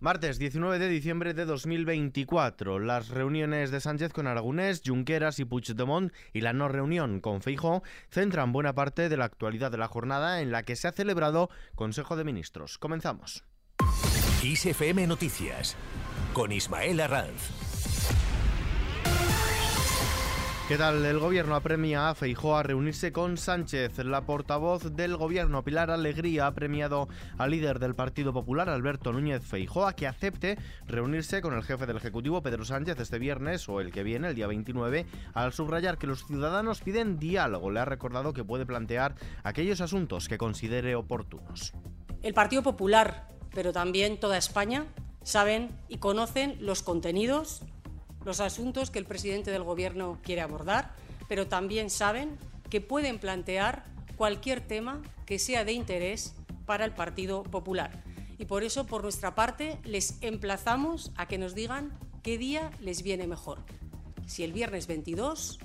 Martes 19 de diciembre de 2024. Las reuniones de Sánchez con Aragonés, Junqueras y Puigdemont y la no reunión con Feijóo centran buena parte de la actualidad de la jornada en la que se ha celebrado Consejo de Ministros. Comenzamos. ISFM Noticias con Ismael Arranz. ¿Qué tal? El gobierno apremia a Feijó a reunirse con Sánchez. La portavoz del gobierno, Pilar Alegría, ha premiado al líder del Partido Popular, Alberto Núñez Feijó, a que acepte reunirse con el jefe del Ejecutivo, Pedro Sánchez, este viernes o el que viene, el día 29, al subrayar que los ciudadanos piden diálogo. Le ha recordado que puede plantear aquellos asuntos que considere oportunos. El Partido Popular, pero también toda España, saben y conocen los contenidos los asuntos que el presidente del Gobierno quiere abordar, pero también saben que pueden plantear cualquier tema que sea de interés para el Partido Popular. Y por eso, por nuestra parte, les emplazamos a que nos digan qué día les viene mejor, si el viernes 22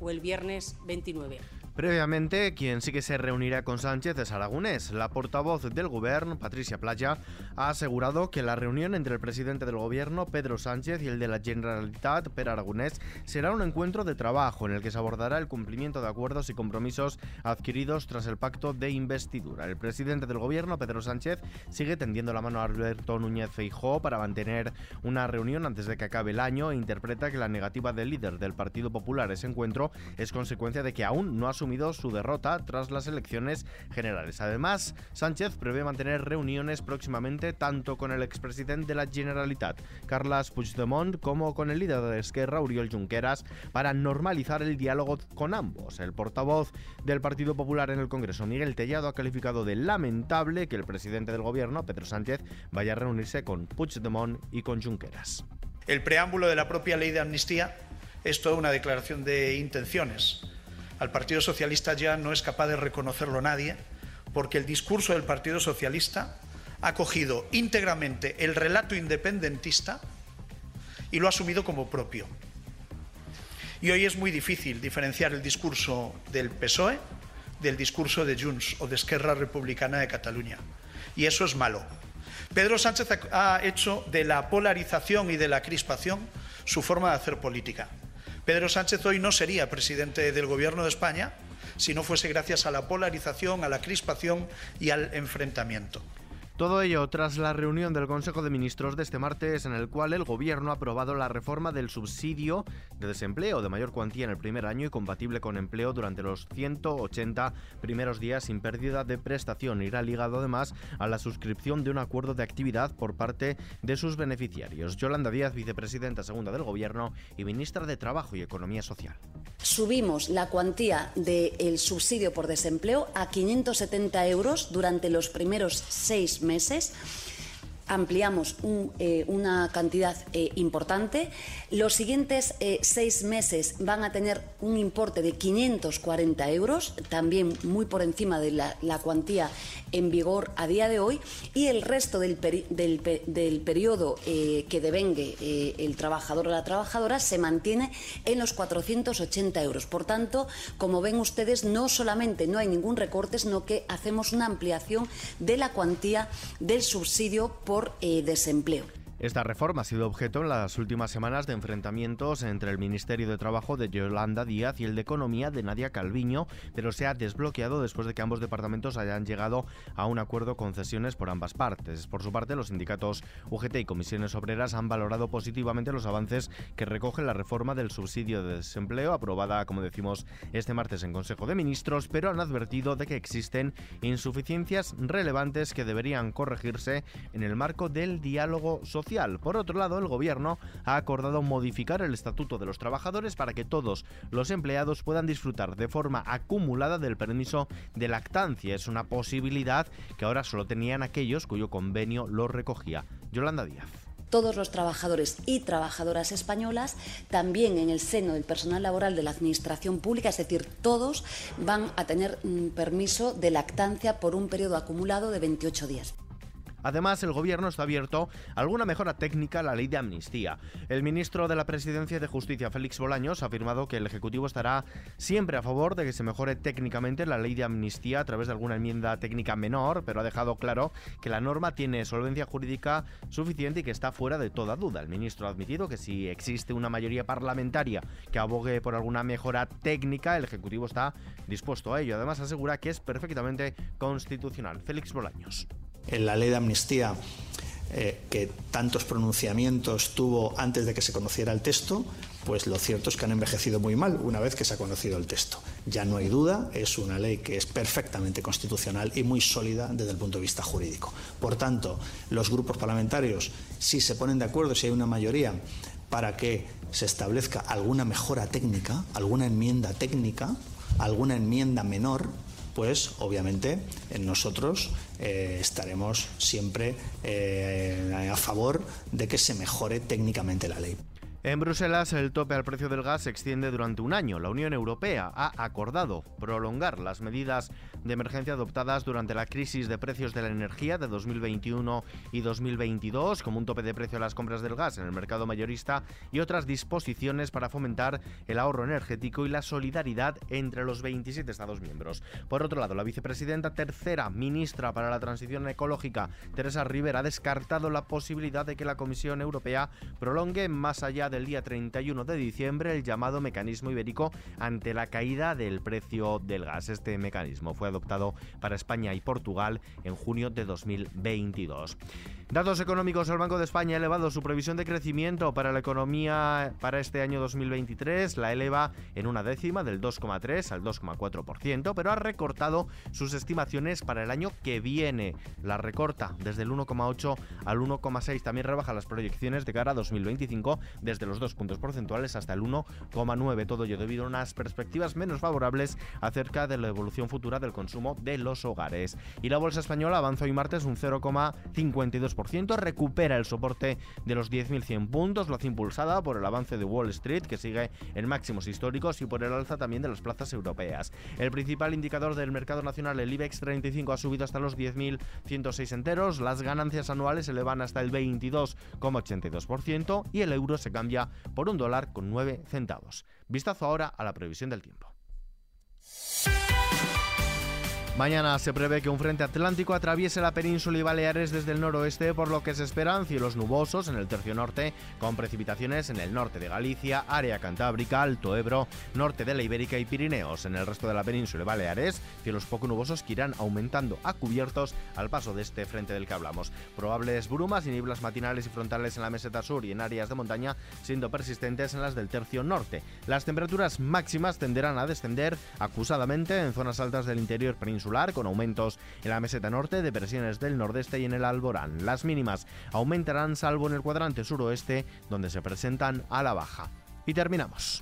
o el viernes 29. Previamente, quien sí que se reunirá con Sánchez es Aragonés. La portavoz del Gobierno, Patricia Playa, ha asegurado que la reunión entre el presidente del Gobierno, Pedro Sánchez, y el de la Generalitat, Per Aragonés, será un encuentro de trabajo en el que se abordará el cumplimiento de acuerdos y compromisos adquiridos tras el pacto de investidura. El presidente del Gobierno, Pedro Sánchez, sigue tendiendo la mano a Alberto Núñez Feijó para mantener una reunión antes de que acabe el año e interpreta que la negativa del líder del Partido Popular a ese encuentro es consecuencia de que aún no ha su derrota tras las elecciones generales. Además, Sánchez prevé mantener reuniones próximamente tanto con el expresidente de la Generalitat, Carles Puigdemont, como con el líder de Esquerra, Uriol Junqueras, para normalizar el diálogo con ambos. El portavoz del Partido Popular en el Congreso, Miguel Tellado, ha calificado de lamentable que el presidente del gobierno, Pedro Sánchez, vaya a reunirse con Puigdemont y con Junqueras. El preámbulo de la propia ley de amnistía es toda una declaración de intenciones al Partido Socialista ya no es capaz de reconocerlo nadie, porque el discurso del Partido Socialista ha cogido íntegramente el relato independentista y lo ha asumido como propio. Y hoy es muy difícil diferenciar el discurso del PSOE del discurso de Junts o de Esquerra Republicana de Cataluña. Y eso es malo. Pedro Sánchez ha hecho de la polarización y de la crispación su forma de hacer política. Pedro Sánchez hoy no sería presidente del Gobierno de España si no fuese gracias a la polarización, a la crispación y al enfrentamiento. Todo ello tras la reunión del Consejo de Ministros de este martes en el cual el Gobierno ha aprobado la reforma del subsidio de desempleo de mayor cuantía en el primer año y compatible con empleo durante los 180 primeros días sin pérdida de prestación. Irá ligado además a la suscripción de un acuerdo de actividad por parte de sus beneficiarios. Yolanda Díaz, vicepresidenta segunda del Gobierno y ministra de Trabajo y Economía Social. Subimos la cuantía del subsidio por desempleo a 570 euros durante los primeros seis meses meses ampliamos eh, una cantidad eh, importante. Los siguientes eh, seis meses van a tener un importe de 540 euros, también muy por encima de la, cuantía en vigor a día de hoy, y el resto del, del periodo que devengue el trabajador o la trabajadora se mantiene en los 480 euros. Por tanto, como ven ustedes, no solamente no hay ningún recorte, sino que hacemos una ampliación de la cuantía del subsidio por eh, desempleo. Esta reforma ha sido objeto en las últimas semanas de enfrentamientos entre el Ministerio de Trabajo de Yolanda Díaz y el de Economía de Nadia Calviño, pero se ha desbloqueado después de que ambos departamentos hayan llegado a un acuerdo con cesiones por ambas partes. Por su parte, los sindicatos UGT y comisiones obreras han valorado positivamente los avances que recoge la reforma del subsidio de desempleo, aprobada, como decimos, este martes en Consejo de Ministros, pero han advertido de que existen insuficiencias relevantes que deberían corregirse en el marco del diálogo social por otro lado, el Gobierno ha acordado modificar el Estatuto de los Trabajadores para que todos los empleados puedan disfrutar de forma acumulada del permiso de lactancia. Es una posibilidad que ahora solo tenían aquellos cuyo convenio lo recogía. Yolanda Díaz todos los trabajadores y trabajadoras españolas, también en el seno del personal laboral de la Administración Pública, es decir, todos van a tener un permiso de lactancia por un periodo acumulado de 28 días. Además, el gobierno está abierto a alguna mejora técnica a la ley de amnistía. El ministro de la Presidencia de Justicia, Félix Bolaños, ha afirmado que el Ejecutivo estará siempre a favor de que se mejore técnicamente la ley de amnistía a través de alguna enmienda técnica menor, pero ha dejado claro que la norma tiene solvencia jurídica suficiente y que está fuera de toda duda. El ministro ha admitido que si existe una mayoría parlamentaria que abogue por alguna mejora técnica, el Ejecutivo está dispuesto a ello. Además, asegura que es perfectamente constitucional. Félix Bolaños. En la ley de amnistía eh, que tantos pronunciamientos tuvo antes de que se conociera el texto, pues lo cierto es que han envejecido muy mal una vez que se ha conocido el texto. Ya no hay duda, es una ley que es perfectamente constitucional y muy sólida desde el punto de vista jurídico. Por tanto, los grupos parlamentarios, si se ponen de acuerdo, si hay una mayoría para que se establezca alguna mejora técnica, alguna enmienda técnica, alguna enmienda menor, pues obviamente nosotros eh, estaremos siempre eh, a favor de que se mejore técnicamente la ley. En Bruselas, el tope al precio del gas se extiende durante un año. La Unión Europea ha acordado prolongar las medidas de emergencia adoptadas durante la crisis de precios de la energía de 2021 y 2022, como un tope de precio a las compras del gas en el mercado mayorista y otras disposiciones para fomentar el ahorro energético y la solidaridad entre los 27 Estados miembros. Por otro lado, la vicepresidenta tercera ministra para la transición ecológica, Teresa Rivera, ha descartado la posibilidad de que la Comisión Europea prolongue más allá de el día 31 de diciembre el llamado mecanismo ibérico ante la caída del precio del gas. Este mecanismo fue adoptado para España y Portugal en junio de 2022. Datos económicos. El Banco de España ha elevado su previsión de crecimiento para la economía para este año 2023. La eleva en una décima del 2,3 al 2,4%, pero ha recortado sus estimaciones para el año que viene. La recorta desde el 1,8 al 1,6. También rebaja las proyecciones de cara a 2025 desde los dos puntos porcentuales hasta el 1,9. Todo ello debido a unas perspectivas menos favorables acerca de la evolución futura del consumo de los hogares. Y la bolsa española avanza hoy martes un 0,52 recupera el soporte de los 10.100 puntos, lo hace impulsada por el avance de Wall Street, que sigue en máximos históricos, y por el alza también de las plazas europeas. El principal indicador del mercado nacional, el IBEX 35, ha subido hasta los 10.106 enteros, las ganancias anuales se elevan hasta el 22,82% y el euro se cambia por un dólar con 9 centavos. Vistazo ahora a la previsión del tiempo. Mañana se prevé que un frente atlántico atraviese la península y Baleares desde el noroeste, por lo que se esperan cielos nubosos en el tercio norte, con precipitaciones en el norte de Galicia, área cantábrica, Alto Ebro, norte de la Ibérica y Pirineos. En el resto de la península y Baleares, cielos poco nubosos que irán aumentando a cubiertos al paso de este frente del que hablamos. Probables brumas y nieblas matinales y frontales en la meseta sur y en áreas de montaña, siendo persistentes en las del tercio norte. Las temperaturas máximas tenderán a descender acusadamente en zonas altas del interior peninsular con aumentos en la meseta norte, depresiones del nordeste y en el Alborán. Las mínimas aumentarán salvo en el cuadrante suroeste, donde se presentan a la baja. Y terminamos.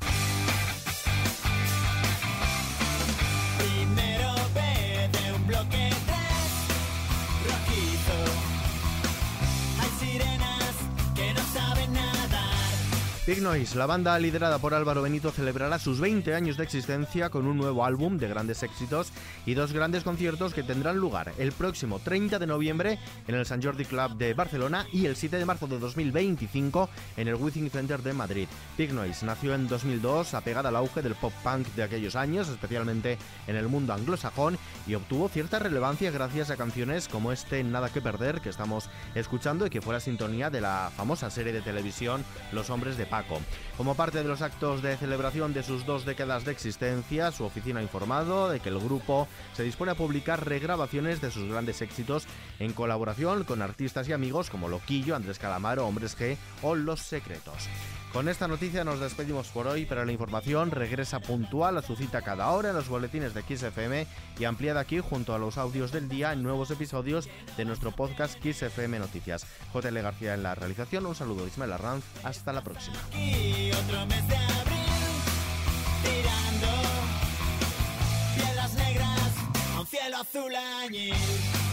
Big Noise, la banda liderada por Álvaro Benito, celebrará sus 20 años de existencia con un nuevo álbum de grandes éxitos y dos grandes conciertos que tendrán lugar el próximo 30 de noviembre en el San Jordi Club de Barcelona y el 7 de marzo de 2025 en el Withing Center de Madrid. Big Noise nació en 2002 apegada al auge del pop punk de aquellos años, especialmente en el mundo anglosajón, y obtuvo cierta relevancia gracias a canciones como este Nada que Perder que estamos escuchando y que fue la sintonía de la famosa serie de televisión Los Hombres de como parte de los actos de celebración de sus dos décadas de existencia, su oficina ha informado de que el grupo se dispone a publicar regrabaciones de sus grandes éxitos en colaboración con artistas y amigos como Loquillo, Andrés Calamaro, Hombres G o Los Secretos. Con esta noticia nos despedimos por hoy, pero la información regresa puntual a su cita cada hora en los boletines de XFM y ampliada aquí junto a los audios del día en nuevos episodios de nuestro podcast XFM Noticias. JL García en la realización, un saludo Ismael Arranz, hasta la próxima. Cielo azul